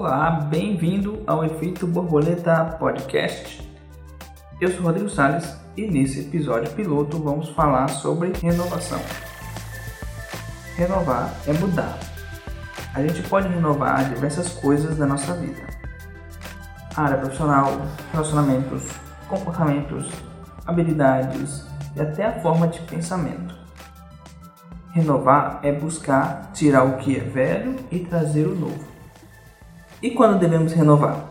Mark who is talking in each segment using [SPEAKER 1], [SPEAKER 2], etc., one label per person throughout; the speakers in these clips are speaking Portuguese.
[SPEAKER 1] Olá, bem-vindo ao Efeito Borboleta Podcast. Eu sou Rodrigo Salles e nesse episódio piloto vamos falar sobre renovação. Renovar é mudar. A gente pode renovar diversas coisas da nossa vida. área profissional, relacionamentos, comportamentos, habilidades e até a forma de pensamento. Renovar é buscar tirar o que é velho e trazer o novo. E quando devemos renovar?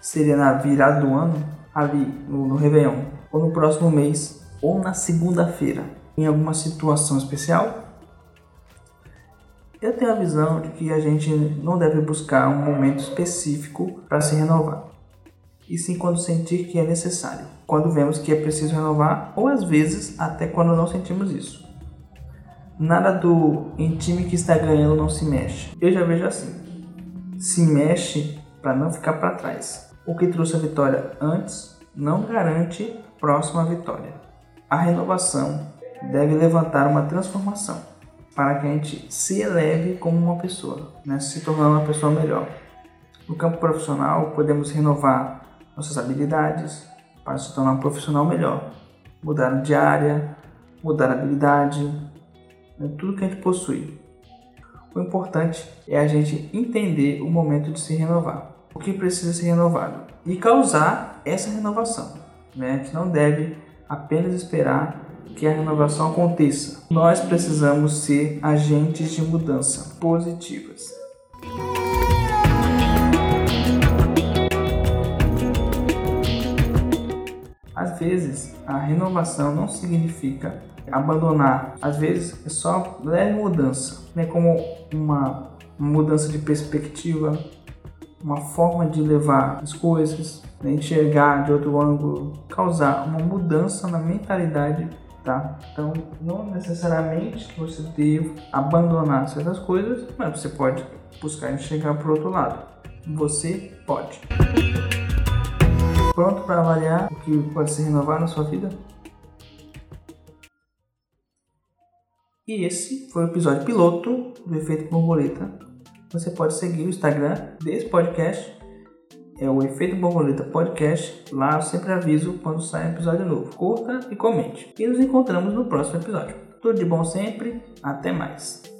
[SPEAKER 1] Seria na virada do ano, ali no, no Réveillon, ou no próximo mês, ou na segunda-feira, em alguma situação especial? Eu tenho a visão de que a gente não deve buscar um momento específico para se renovar, e sim quando sentir que é necessário, quando vemos que é preciso renovar, ou às vezes até quando não sentimos isso. Nada do em time que está ganhando não se mexe. Eu já vejo assim. Se mexe para não ficar para trás. O que trouxe a vitória antes não garante próxima vitória. A renovação deve levantar uma transformação para que a gente se eleve como uma pessoa, né? se tornando uma pessoa melhor. No campo profissional, podemos renovar nossas habilidades para se tornar um profissional melhor, mudar de área, mudar habilidade, né, tudo que a gente possui. O importante é a gente entender o momento de se renovar, o que precisa ser renovado e causar essa renovação. Né? A gente não deve apenas esperar que a renovação aconteça. Nós precisamos ser agentes de mudança positivas. Às vezes, a renovação não significa abandonar. Às vezes é só leve mudança, né? como uma mudança de perspectiva, uma forma de levar as coisas, né? enxergar de outro ângulo, causar uma mudança na mentalidade, tá? Então, não necessariamente você deve abandonar certas coisas, mas você pode buscar enxergar por outro lado. Você pode. Pronto para avaliar o que pode se renovar na sua vida? E esse foi o episódio piloto do Efeito Borboleta. Você pode seguir o Instagram desse podcast, é o Efeito Borboleta Podcast. Lá eu sempre aviso quando sai um episódio novo. Curta e comente. E nos encontramos no próximo episódio. Tudo de bom sempre, até mais.